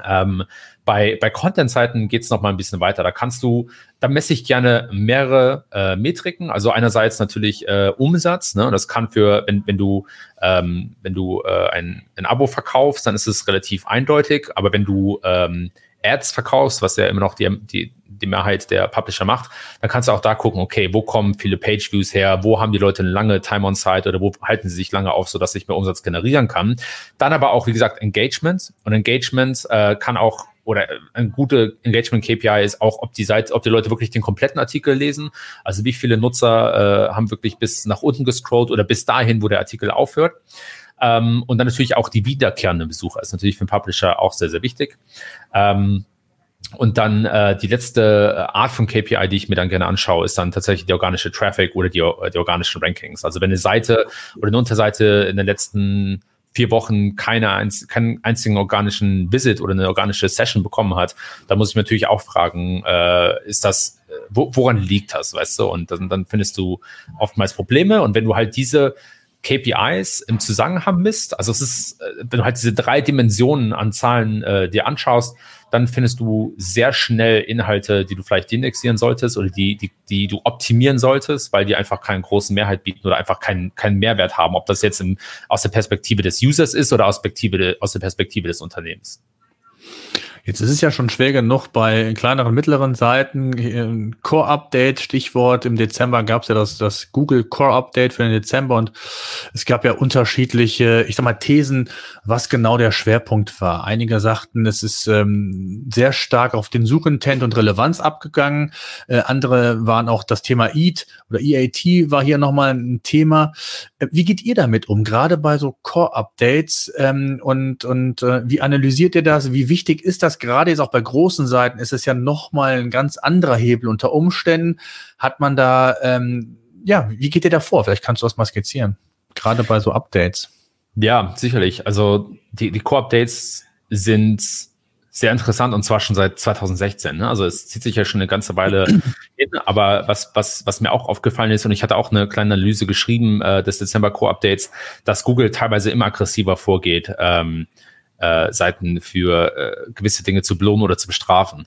C: Ähm, bei, bei Content-Seiten geht es noch mal ein bisschen weiter. Da kannst du, da messe ich gerne mehrere äh, Metriken. Also einerseits natürlich äh, Umsatz. Ne? Das kann für, wenn, wenn du, ähm, wenn du äh, ein, ein Abo verkaufst, dann ist es relativ eindeutig. Aber wenn du ähm, Ads verkaufst, was ja immer noch die, die, die Mehrheit der Publisher macht, dann kannst du auch da gucken, okay, wo kommen viele Page-Views her, wo haben die Leute eine lange Time on Site oder wo halten sie sich lange auf, sodass ich mehr Umsatz generieren kann. Dann aber auch, wie gesagt, Engagement. Und Engagement äh, kann auch oder ein gute Engagement KPI ist auch, ob die Seite, ob die Leute wirklich den kompletten Artikel lesen. Also wie viele Nutzer äh, haben wirklich bis nach unten gescrollt oder bis dahin, wo der Artikel aufhört. Ähm, und dann natürlich auch die wiederkehrenden Besucher ist natürlich für den Publisher auch sehr, sehr wichtig. Ähm, und dann äh, die letzte äh, Art von KPI, die ich mir dann gerne anschaue, ist dann tatsächlich die organische Traffic oder die, die organischen Rankings. Also wenn eine Seite oder eine Unterseite in den letzten vier Wochen keine keinen einzigen organischen Visit oder eine organische Session bekommen hat, da muss ich natürlich auch fragen, äh, ist das, äh, wo, woran liegt das, weißt du? Und dann, dann findest du oftmals Probleme. Und wenn du halt diese KPIs im Zusammenhang misst, also es ist, äh, wenn du halt diese drei Dimensionen an Zahlen äh, dir anschaust, dann findest du sehr schnell Inhalte, die du vielleicht indexieren solltest oder die, die, die du optimieren solltest, weil die einfach keinen großen Mehrheit bieten oder einfach keinen, keinen Mehrwert haben, ob das jetzt im, aus der Perspektive des Users ist oder aus, Perspektive, aus der Perspektive des Unternehmens.
A: Jetzt ist es ja schon schwer genug bei kleineren, mittleren Seiten. Core-Update, Stichwort. Im Dezember gab es ja das, das Google Core-Update für den Dezember und es gab ja unterschiedliche, ich sag mal, Thesen, was genau der Schwerpunkt war. Einige sagten, es ist ähm, sehr stark auf den Suchintent und Relevanz abgegangen. Äh, andere waren auch das Thema EAT oder EAT war hier nochmal ein Thema. Äh, wie geht ihr damit um, gerade bei so Core-Updates ähm, und, und äh, wie analysiert ihr das? Wie wichtig ist das? Das gerade jetzt auch bei großen Seiten ist es ja nochmal ein ganz anderer Hebel. Unter Umständen hat man da, ähm, ja, wie geht ihr da vor? Vielleicht kannst du das mal skizzieren. Gerade bei so Updates.
C: Ja, sicherlich. Also die, die Core-Updates sind sehr interessant und zwar schon seit 2016. Ne? Also es zieht sich ja schon eine ganze Weile [CLEARS THROAT] hin, aber was, was, was mir auch aufgefallen ist, und ich hatte auch eine kleine Analyse geschrieben äh, des Dezember Core Updates, dass Google teilweise immer aggressiver vorgeht. Ähm, äh, Seiten für äh, gewisse Dinge zu belohnen oder zu bestrafen.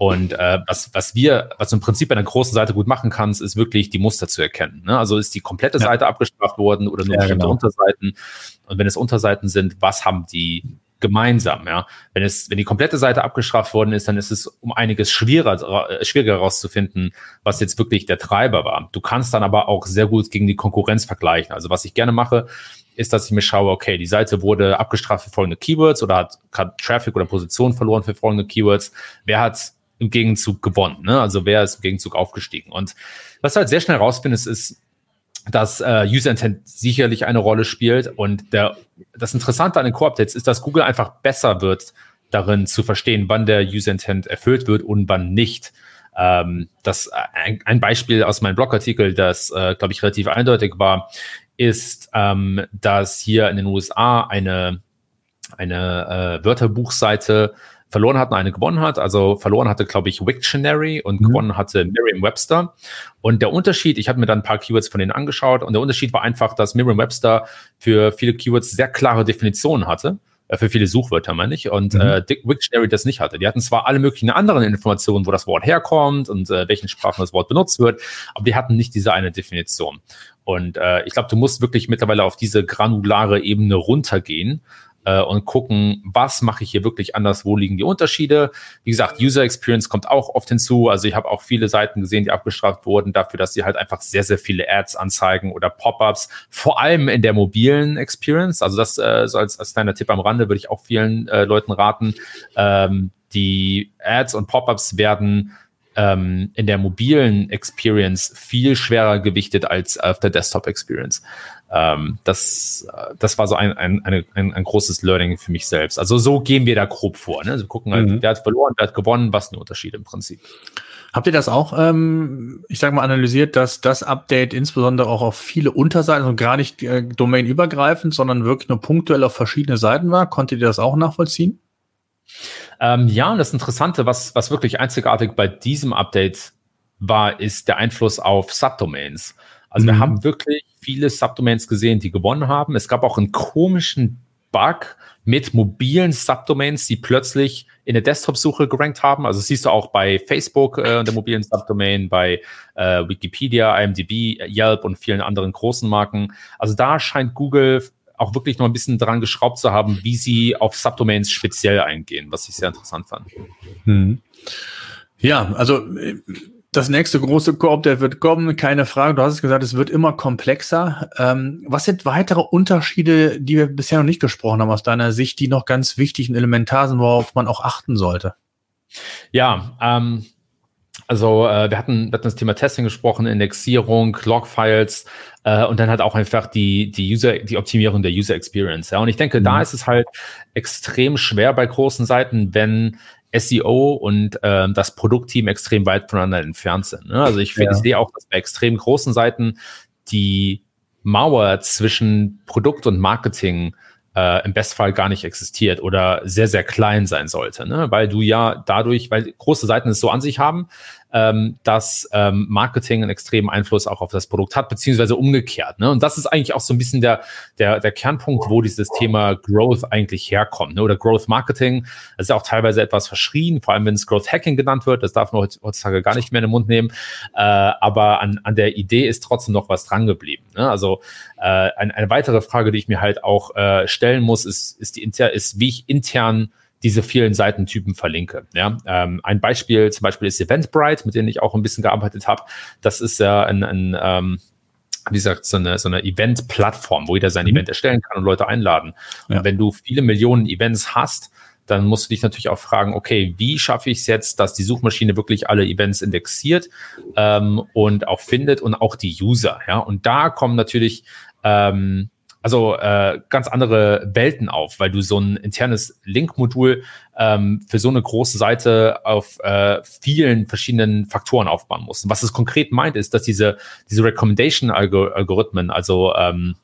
C: Und äh, was, was wir, was du im Prinzip bei einer großen Seite gut machen kannst, ist wirklich die Muster zu erkennen. Ne? Also ist die komplette ja. Seite abgestraft worden oder nur ja, bestimmte genau. Unterseiten. Und wenn es Unterseiten sind, was haben die gemeinsam? Ja? Wenn es, wenn die komplette Seite abgestraft worden ist, dann ist es um einiges schwieriger, äh, schwieriger herauszufinden, was jetzt wirklich der Treiber war. Du kannst dann aber auch sehr gut gegen die Konkurrenz vergleichen. Also was ich gerne mache, ist, dass ich mir schaue, okay, die Seite wurde abgestraft für folgende Keywords oder hat, hat Traffic oder Position verloren für folgende Keywords. Wer hat im Gegenzug gewonnen? Ne? Also wer ist im Gegenzug aufgestiegen? Und was du halt sehr schnell rausfindest, ist, dass äh, User Intent sicherlich eine Rolle spielt. Und der, das Interessante an den Core-Updates ist, dass Google einfach besser wird, darin zu verstehen, wann der User Intent erfüllt wird und wann nicht. Ähm, das ein, ein Beispiel aus meinem Blogartikel, das äh, glaube ich relativ eindeutig war, ist, ähm, dass hier in den USA eine, eine äh, Wörterbuchseite verloren hat und eine gewonnen hat. Also verloren hatte, glaube ich, Wiktionary und mhm. gewonnen hatte Merriam-Webster. Und der Unterschied, ich habe mir dann ein paar Keywords von denen angeschaut und der Unterschied war einfach, dass Merriam-Webster für viele Keywords sehr klare Definitionen hatte äh, für viele Suchwörter, meine ich, und mhm. äh, Wiktionary das nicht hatte. Die hatten zwar alle möglichen anderen Informationen, wo das Wort herkommt und äh, welchen Sprachen das Wort benutzt wird, aber die hatten nicht diese eine Definition. Und äh, ich glaube, du musst wirklich mittlerweile auf diese granulare Ebene runtergehen äh, und gucken, was mache ich hier wirklich anders, wo liegen die Unterschiede. Wie gesagt, User Experience kommt auch oft hinzu. Also ich habe auch viele Seiten gesehen, die abgestraft wurden dafür, dass sie halt einfach sehr, sehr viele Ads anzeigen oder Pop-ups, vor allem in der mobilen Experience. Also das äh, so als, als kleiner Tipp am Rande würde ich auch vielen äh, Leuten raten. Ähm, die Ads und Pop-ups werden ähm, in der mobilen Experience viel schwerer gewichtet als auf der Desktop-Experience. Ähm, das, das war so ein, ein, ein, ein, großes Learning für mich selbst. Also so gehen wir da grob vor. Ne? Also wir gucken halt, mhm. wer hat verloren, wer hat gewonnen, was ist der Unterschied im Prinzip.
A: Habt ihr das auch, ähm, ich sage mal, analysiert, dass das Update insbesondere auch auf viele Unterseiten, also gar nicht äh, domainübergreifend, sondern wirklich nur punktuell auf verschiedene Seiten war? Konntet ihr das auch nachvollziehen?
C: Ähm, ja, und das Interessante, was, was wirklich einzigartig bei diesem Update war, ist der Einfluss auf Subdomains. Also mhm. wir haben wirklich viele Subdomains gesehen, die gewonnen haben. Es gab auch einen komischen Bug mit mobilen Subdomains, die plötzlich in der Desktop-Suche gerankt haben. Also siehst du auch bei Facebook äh, der mobilen Subdomain, bei äh, Wikipedia, IMDb, Yelp und vielen anderen großen Marken. Also da scheint Google auch wirklich noch ein bisschen dran geschraubt zu haben, wie sie auf Subdomains speziell eingehen, was ich sehr interessant fand.
A: Hm. Ja, also das nächste große Koop, der wird kommen, keine Frage. Du hast es gesagt, es wird immer komplexer. Ähm, was sind weitere Unterschiede, die wir bisher noch nicht gesprochen haben aus deiner Sicht, die noch ganz wichtig und elementar sind, worauf man auch achten sollte?
C: Ja, ähm, also äh, wir, hatten, wir hatten das Thema Testing gesprochen, Indexierung, Logfiles äh, und dann halt auch einfach die, die User, die Optimierung der User Experience. Ja. Und ich denke, mhm. da ist es halt extrem schwer bei großen Seiten, wenn SEO und ähm, das Produktteam extrem weit voneinander entfernt sind. Ne? Also ich, ja. ich sehe auch, dass bei extrem großen Seiten die Mauer zwischen Produkt und Marketing äh, im Bestfall gar nicht existiert oder sehr, sehr klein sein sollte. Ne? Weil du ja dadurch, weil große Seiten es so an sich haben, ähm, dass ähm, Marketing einen extremen Einfluss auch auf das Produkt hat, beziehungsweise umgekehrt. Ne? Und das ist eigentlich auch so ein bisschen der, der, der Kernpunkt, wo dieses Thema Growth eigentlich herkommt. Ne? Oder Growth Marketing. Das ist ja auch teilweise etwas verschrien, vor allem wenn es Growth Hacking genannt wird. Das darf man heutzutage gar nicht mehr in den Mund nehmen. Äh, aber an, an der Idee ist trotzdem noch was dran geblieben. Ne? Also äh, eine, eine weitere Frage, die ich mir halt auch äh, stellen muss, ist, ist, die ist, wie ich intern diese vielen Seitentypen verlinke. Ja, ähm, ein Beispiel zum Beispiel ist Eventbrite, mit dem ich auch ein bisschen gearbeitet habe. Das ist ja ein, ein ähm, wie gesagt, so eine, so eine Event-Plattform, wo jeder sein mhm. Event erstellen kann und Leute einladen. Ja. Und wenn du viele Millionen Events hast, dann musst du dich natürlich auch fragen, okay, wie schaffe ich es jetzt, dass die Suchmaschine wirklich alle Events indexiert ähm, und auch findet und auch die User. Ja, und da kommen natürlich ähm, also äh, ganz andere Welten auf, weil du so ein internes Link-Modul ähm, für so eine große Seite auf äh, vielen verschiedenen Faktoren aufbauen musst. Und was es konkret meint, ist, dass diese, diese Recommendation-Algorithmen, also ähm,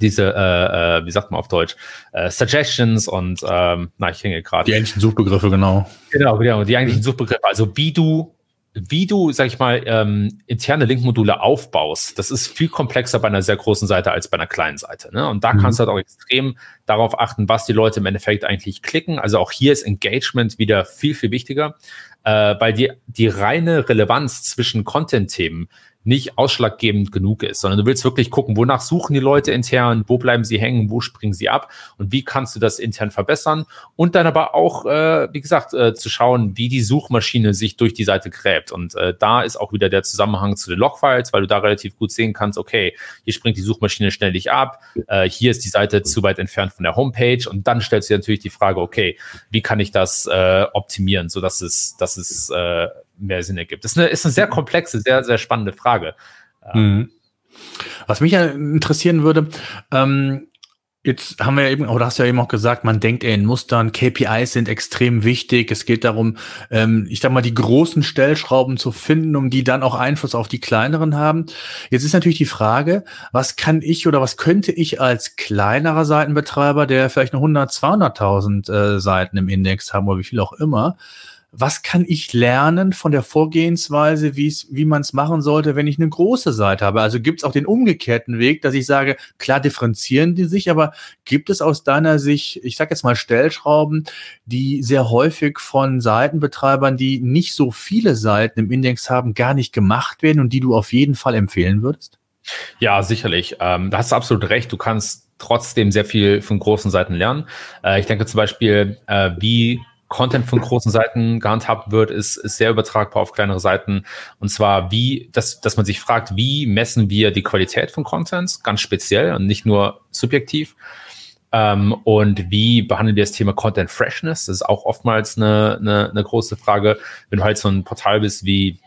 C: diese, äh, äh, wie sagt man auf Deutsch, äh, Suggestions und, ähm, na, ich hänge gerade.
A: Die eigentlichen Suchbegriffe, genau.
C: Genau, genau, die eigentlichen Suchbegriffe. Also wie du wie du, sag ich mal, ähm, interne Linkmodule aufbaust, das ist viel komplexer bei einer sehr großen Seite als bei einer kleinen Seite. Ne? Und da mhm. kannst du halt auch extrem darauf achten, was die Leute im Endeffekt eigentlich klicken. Also auch hier ist Engagement wieder viel, viel wichtiger, äh, weil die, die reine Relevanz zwischen Content-Themen nicht ausschlaggebend genug ist, sondern du willst wirklich gucken, wonach suchen die Leute intern, wo bleiben sie hängen, wo springen sie ab und wie kannst du das intern verbessern und dann aber auch, äh, wie gesagt, äh, zu schauen, wie die Suchmaschine sich durch die Seite gräbt und äh, da ist auch wieder der Zusammenhang zu den Logfiles, weil du da relativ gut sehen kannst, okay, hier springt die Suchmaschine ständig ab, äh, hier ist die Seite zu weit entfernt von der Homepage und dann stellst du dir natürlich die Frage, okay, wie kann ich das äh, optimieren, so dass es, dass es äh, mehr Sinn ergibt. Das ist eine, ist eine sehr komplexe, sehr, sehr spannende Frage.
A: Mhm. Was mich ja interessieren würde, ähm, Jetzt haben wir ja eben, oder hast du ja eben auch gesagt, man denkt eher in Mustern, KPIs sind extrem wichtig. Es geht darum, ähm, ich sag mal, die großen Stellschrauben zu finden, um die dann auch Einfluss auf die kleineren haben. Jetzt ist natürlich die Frage, was kann ich oder was könnte ich als kleinerer Seitenbetreiber, der vielleicht nur 100, 200.000 äh, Seiten im Index haben oder wie viel auch immer, was kann ich lernen von der Vorgehensweise, wie man es machen sollte, wenn ich eine große Seite habe? Also gibt es auch den umgekehrten Weg, dass ich sage, klar differenzieren die sich, aber gibt es aus deiner Sicht, ich sage jetzt mal Stellschrauben, die sehr häufig von Seitenbetreibern, die nicht so viele Seiten im Index haben, gar nicht gemacht werden und die du auf jeden Fall empfehlen würdest?
C: Ja, sicherlich. Ähm, da hast du absolut recht. Du kannst trotzdem sehr viel von großen Seiten lernen. Äh, ich denke zum Beispiel, äh, wie Content von großen Seiten gehandhabt wird, ist, ist sehr übertragbar auf kleinere Seiten. Und zwar wie, dass, dass man sich fragt, wie messen wir die Qualität von Contents, ganz speziell und nicht nur subjektiv. Ähm, und wie behandeln wir das Thema Content Freshness? Das ist auch oftmals eine, eine, eine große Frage. Wenn du halt so ein Portal bist wie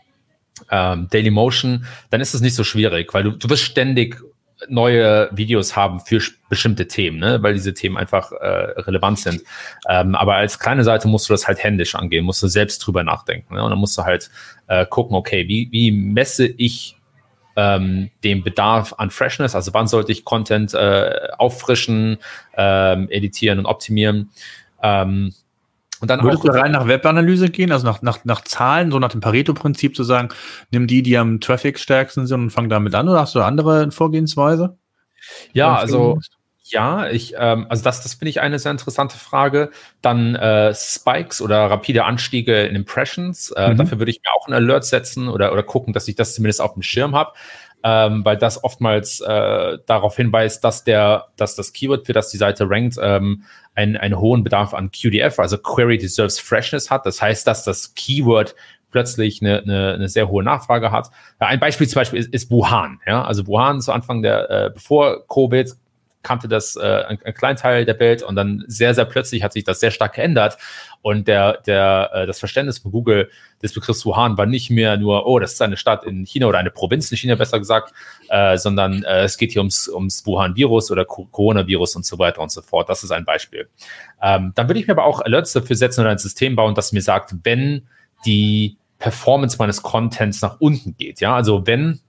C: ähm, Dailymotion, dann ist es nicht so schwierig, weil du, du wirst ständig neue Videos haben für bestimmte Themen, ne? weil diese Themen einfach äh, relevant sind. Ähm, aber als kleine Seite musst du das halt händisch angehen, musst du selbst drüber nachdenken. Ne? Und dann musst du halt äh, gucken, okay, wie, wie messe ich ähm, den Bedarf an Freshness, also wann sollte ich Content äh, auffrischen, ähm, editieren und optimieren. Ähm,
A: und dann Würdest auch, du rein nach Webanalyse gehen, also nach, nach, nach Zahlen, so nach dem Pareto-Prinzip zu sagen, nimm die, die am Traffic stärksten sind und fang damit an, oder hast du eine andere Vorgehensweise?
C: Ja, also ja, ich, ähm, also das, das finde ich eine sehr interessante Frage. Dann äh, Spikes oder rapide Anstiege in Impressions. Äh, mhm. Dafür würde ich mir auch einen Alert setzen oder, oder gucken, dass ich das zumindest auf dem Schirm habe. Ähm, weil das oftmals äh, darauf hinweist, dass der, dass das Keyword, für das die Seite rankt, ähm, einen, einen hohen Bedarf an QDF, also Query Deserves Freshness hat. Das heißt, dass das Keyword plötzlich eine, eine, eine sehr hohe Nachfrage hat. Ein Beispiel zum Beispiel ist, ist Wuhan. Ja? Also Wuhan zu Anfang der, äh, bevor Covid kannte das äh, ein, ein Kleinteil der Welt und dann sehr, sehr plötzlich hat sich das sehr stark geändert. Und der, der, äh, das Verständnis von Google des Begriffs Wuhan war nicht mehr nur, oh, das ist eine Stadt in China oder eine Provinz in China, besser gesagt, äh, sondern äh, es geht hier ums, ums Wuhan-Virus oder Coronavirus und so weiter und so fort. Das ist ein Beispiel. Ähm, dann würde ich mir aber auch Alerts dafür setzen oder ein System bauen, das mir sagt, wenn die Performance meines Contents nach unten geht. Ja, also wenn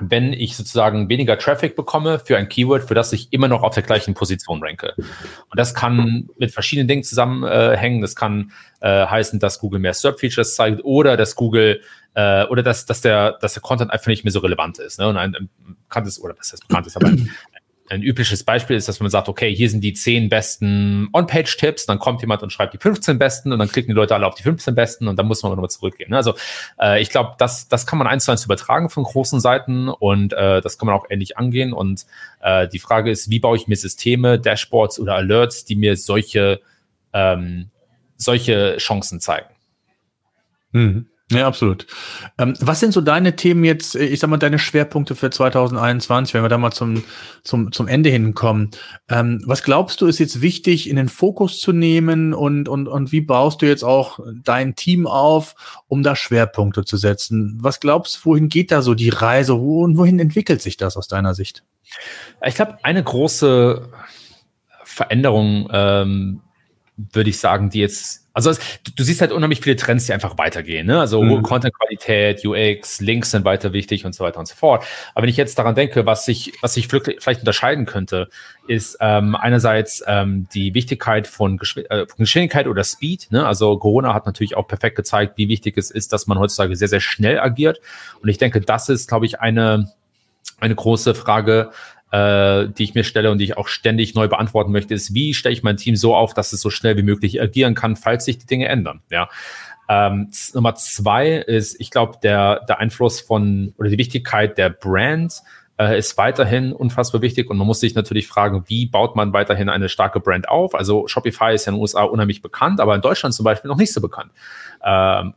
C: wenn ich sozusagen weniger Traffic bekomme für ein Keyword, für das ich immer noch auf der gleichen Position ranke. Und das kann mit verschiedenen Dingen zusammenhängen. das kann äh, heißen, dass Google mehr SERP-Features zeigt oder dass Google äh, oder dass, dass, der, dass der Content einfach nicht mehr so relevant ist. Ne? Und ein, ein bekanntes, oder was heißt bekanntes, aber ein, ein übliches Beispiel ist, dass man sagt, okay, hier sind die zehn besten On-Page-Tipps, dann kommt jemand und schreibt die 15 besten und dann klicken die Leute alle auf die 15 besten und dann muss man nochmal zurückgehen. Ne? Also äh, ich glaube, das, das kann man eins zu eins übertragen von großen Seiten und äh, das kann man auch ähnlich angehen. Und äh, die Frage ist, wie baue ich mir Systeme, Dashboards oder Alerts, die mir solche, ähm, solche Chancen zeigen?
A: Mhm. Ja, absolut. Ähm, was sind so deine Themen jetzt, äh, ich sag mal, deine Schwerpunkte für 2021, wenn wir da mal zum, zum, zum Ende hinkommen? Ähm, was glaubst du, ist jetzt wichtig, in den Fokus zu nehmen und, und, und wie baust du jetzt auch dein Team auf, um da Schwerpunkte zu setzen? Was glaubst du, wohin geht da so die Reise und wohin entwickelt sich das aus deiner Sicht?
C: Ich glaube, eine große Veränderung, ähm, würde ich sagen, die jetzt also es, du siehst halt unheimlich viele Trends, die einfach weitergehen. Ne? Also mhm. Content-Qualität, UX, Links sind weiter wichtig und so weiter und so fort. Aber wenn ich jetzt daran denke, was sich, was sich vielleicht unterscheiden könnte, ist ähm, einerseits ähm, die Wichtigkeit von, Geschw äh, von Geschwindigkeit oder Speed. Ne? Also Corona hat natürlich auch perfekt gezeigt, wie wichtig es ist, dass man heutzutage sehr, sehr schnell agiert. Und ich denke, das ist, glaube ich, eine, eine große Frage, äh, die ich mir stelle und die ich auch ständig neu beantworten möchte, ist, wie stelle ich mein Team so auf, dass es so schnell wie möglich agieren kann, falls sich die Dinge ändern. Ja. Ähm, Nummer zwei ist, ich glaube, der, der Einfluss von oder die Wichtigkeit der Brand äh, ist weiterhin unfassbar wichtig und man muss sich natürlich fragen, wie baut man weiterhin eine starke Brand auf? Also Shopify ist ja in den USA unheimlich bekannt, aber in Deutschland zum Beispiel noch nicht so bekannt. Ähm,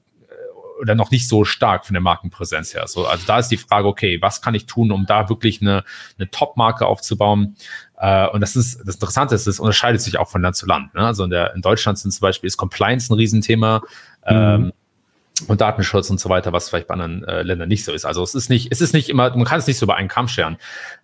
C: oder noch nicht so stark von der Markenpräsenz her. So, also da ist die Frage, okay, was kann ich tun, um da wirklich eine, eine Top-Marke aufzubauen? Äh, und das ist das Interessante ist, es unterscheidet sich auch von Land zu Land. Ne? Also in, der, in Deutschland sind zum Beispiel ist Compliance ein Riesenthema. Mhm. Ähm, und Datenschutz und so weiter, was vielleicht bei anderen äh, Ländern nicht so ist. Also es ist nicht, es ist nicht immer, man kann es nicht so über einen Kamm scheren.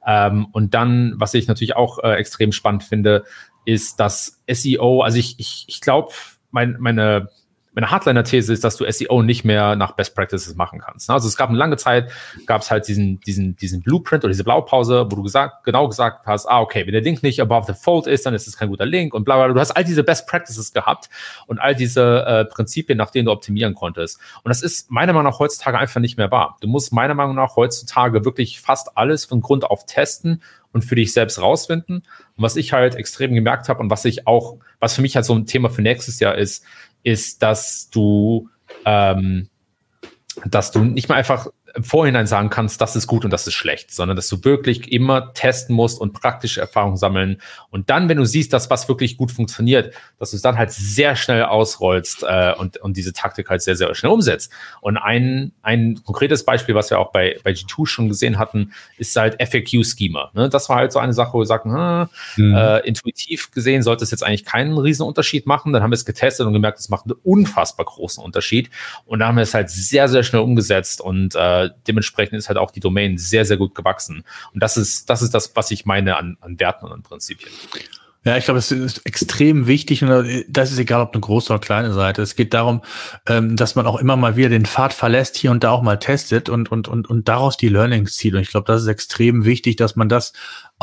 C: Ähm, und dann, was ich natürlich auch äh, extrem spannend finde, ist das SEO. Also ich, ich, ich glaube, mein, meine meine Hardliner-These ist, dass du SEO nicht mehr nach Best Practices machen kannst. Also es gab eine lange Zeit, gab es halt diesen, diesen, diesen Blueprint oder diese Blaupause, wo du gesagt, genau gesagt hast, ah, okay, wenn der Link nicht above the fold ist, dann ist es kein guter Link und bla, bla, Du hast all diese Best Practices gehabt und all diese äh, Prinzipien, nach denen du optimieren konntest. Und das ist meiner Meinung nach heutzutage einfach nicht mehr wahr. Du musst meiner Meinung nach heutzutage wirklich fast alles von Grund auf testen und für dich selbst rausfinden. Und was ich halt extrem gemerkt habe und was ich auch, was für mich halt so ein Thema für nächstes Jahr ist, ist, dass du, ähm, dass du nicht mal einfach im Vorhinein sagen kannst, das ist gut und das ist schlecht, sondern dass du wirklich immer testen musst und praktische Erfahrungen sammeln. Und dann, wenn du siehst, dass was wirklich gut funktioniert, dass du es dann halt sehr schnell ausrollst äh, und, und diese Taktik halt sehr, sehr schnell umsetzt. Und ein, ein konkretes Beispiel, was wir auch bei, bei G2 schon gesehen hatten, ist halt FAQ-Schema. Ne? Das war halt so eine Sache, wo wir sagten, hm, mhm. äh, intuitiv gesehen sollte es jetzt eigentlich keinen riesen Unterschied machen. Dann haben wir es getestet und gemerkt, es macht einen unfassbar großen Unterschied. Und dann haben wir es halt sehr, sehr schnell umgesetzt und äh, dementsprechend ist halt auch die Domain sehr, sehr gut gewachsen. Und das ist, das ist das, was ich meine an, an Werten und an Prinzipien.
A: Ja, ich glaube, es ist extrem wichtig und das ist egal, ob eine große oder kleine Seite. Es geht darum, ähm, dass man auch immer mal wieder den Pfad verlässt, hier und da auch mal testet und, und, und, und daraus die Learnings zieht. Und ich glaube, das ist extrem wichtig, dass man das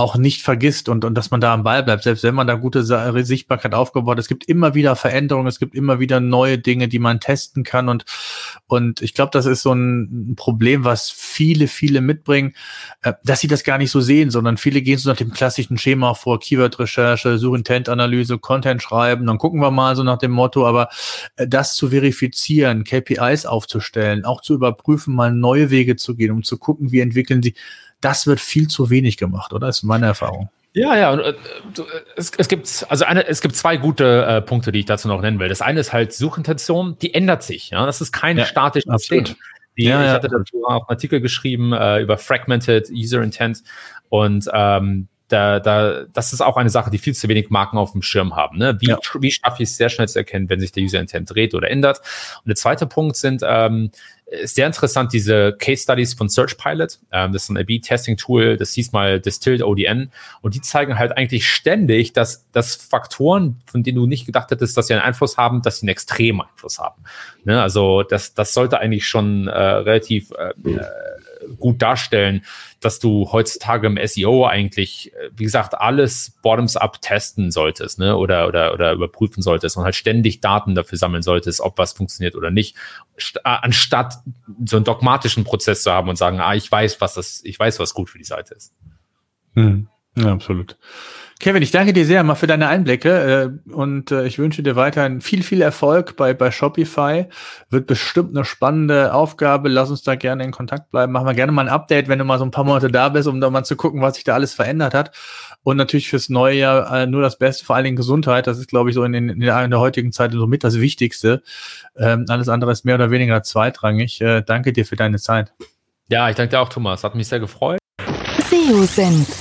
A: auch nicht vergisst und, und dass man da am Ball bleibt, selbst wenn man da gute Sichtbarkeit aufgebaut hat. Es gibt immer wieder Veränderungen, es gibt immer wieder neue Dinge, die man testen kann und, und ich glaube, das ist so ein Problem, was viele, viele mitbringen, äh, dass sie das gar nicht so sehen, sondern viele gehen so nach dem klassischen Schema vor, Keyword-Recherche, Suchintent-Analyse, Content schreiben, dann gucken wir mal so nach dem Motto, aber äh, das zu verifizieren, KPIs aufzustellen, auch zu überprüfen, mal neue Wege zu gehen, um zu gucken, wie entwickeln sie, das wird viel zu wenig gemacht, oder? Das ist meine Erfahrung.
C: Ja, ja, äh, es, es, gibt also eine, es gibt zwei gute äh, Punkte, die ich dazu noch nennen will. Das eine ist halt Suchintention, die ändert sich. Ja, das ist kein ja, statisches Ding. Die, ja, ich hatte dazu auch einen Artikel geschrieben äh, über Fragmented User Intent und ähm, da, da, das ist auch eine Sache, die viel zu wenig Marken auf dem Schirm haben. Ne? Wie, ja. wie schaffe ich es sehr schnell zu erkennen, wenn sich der User Intent dreht oder ändert? Und der zweite Punkt sind ähm, ist sehr interessant, diese Case Studies von Search Pilot. Ähm, das ist ein A-B-Testing-Tool, das hieß mal Distilled ODN. Und die zeigen halt eigentlich ständig, dass, dass Faktoren, von denen du nicht gedacht hättest, dass sie einen Einfluss haben, dass sie einen extremen Einfluss haben. Ne? Also das, das sollte eigentlich schon äh, relativ äh, gut darstellen, dass du heutzutage im SEO eigentlich, äh, wie gesagt, alles bottoms-up testen solltest, ne? Oder, oder, oder überprüfen solltest und halt ständig Daten dafür sammeln solltest, ob was funktioniert oder nicht, äh, anstatt so einen dogmatischen Prozess zu haben und sagen, ah, ich weiß, was das, ich weiß, was gut für die Seite ist.
A: Hm. Ja, absolut. Kevin, ich danke dir sehr mal für deine Einblicke äh, und äh, ich wünsche dir weiterhin viel, viel Erfolg bei, bei Shopify. Wird bestimmt eine spannende Aufgabe. Lass uns da gerne in Kontakt bleiben. Machen wir gerne mal ein Update, wenn du mal so ein paar Monate da bist, um da mal zu gucken, was sich da alles verändert hat. Und natürlich fürs neue Jahr äh, nur das Beste, vor allen Dingen Gesundheit. Das ist, glaube ich, so in, in, in der heutigen Zeit so mit das Wichtigste. Ähm, alles andere ist mehr oder weniger zweitrangig. Äh, danke dir für deine Zeit.
C: Ja, ich danke dir auch, Thomas. Hat mich sehr gefreut.
D: SEO-Senf.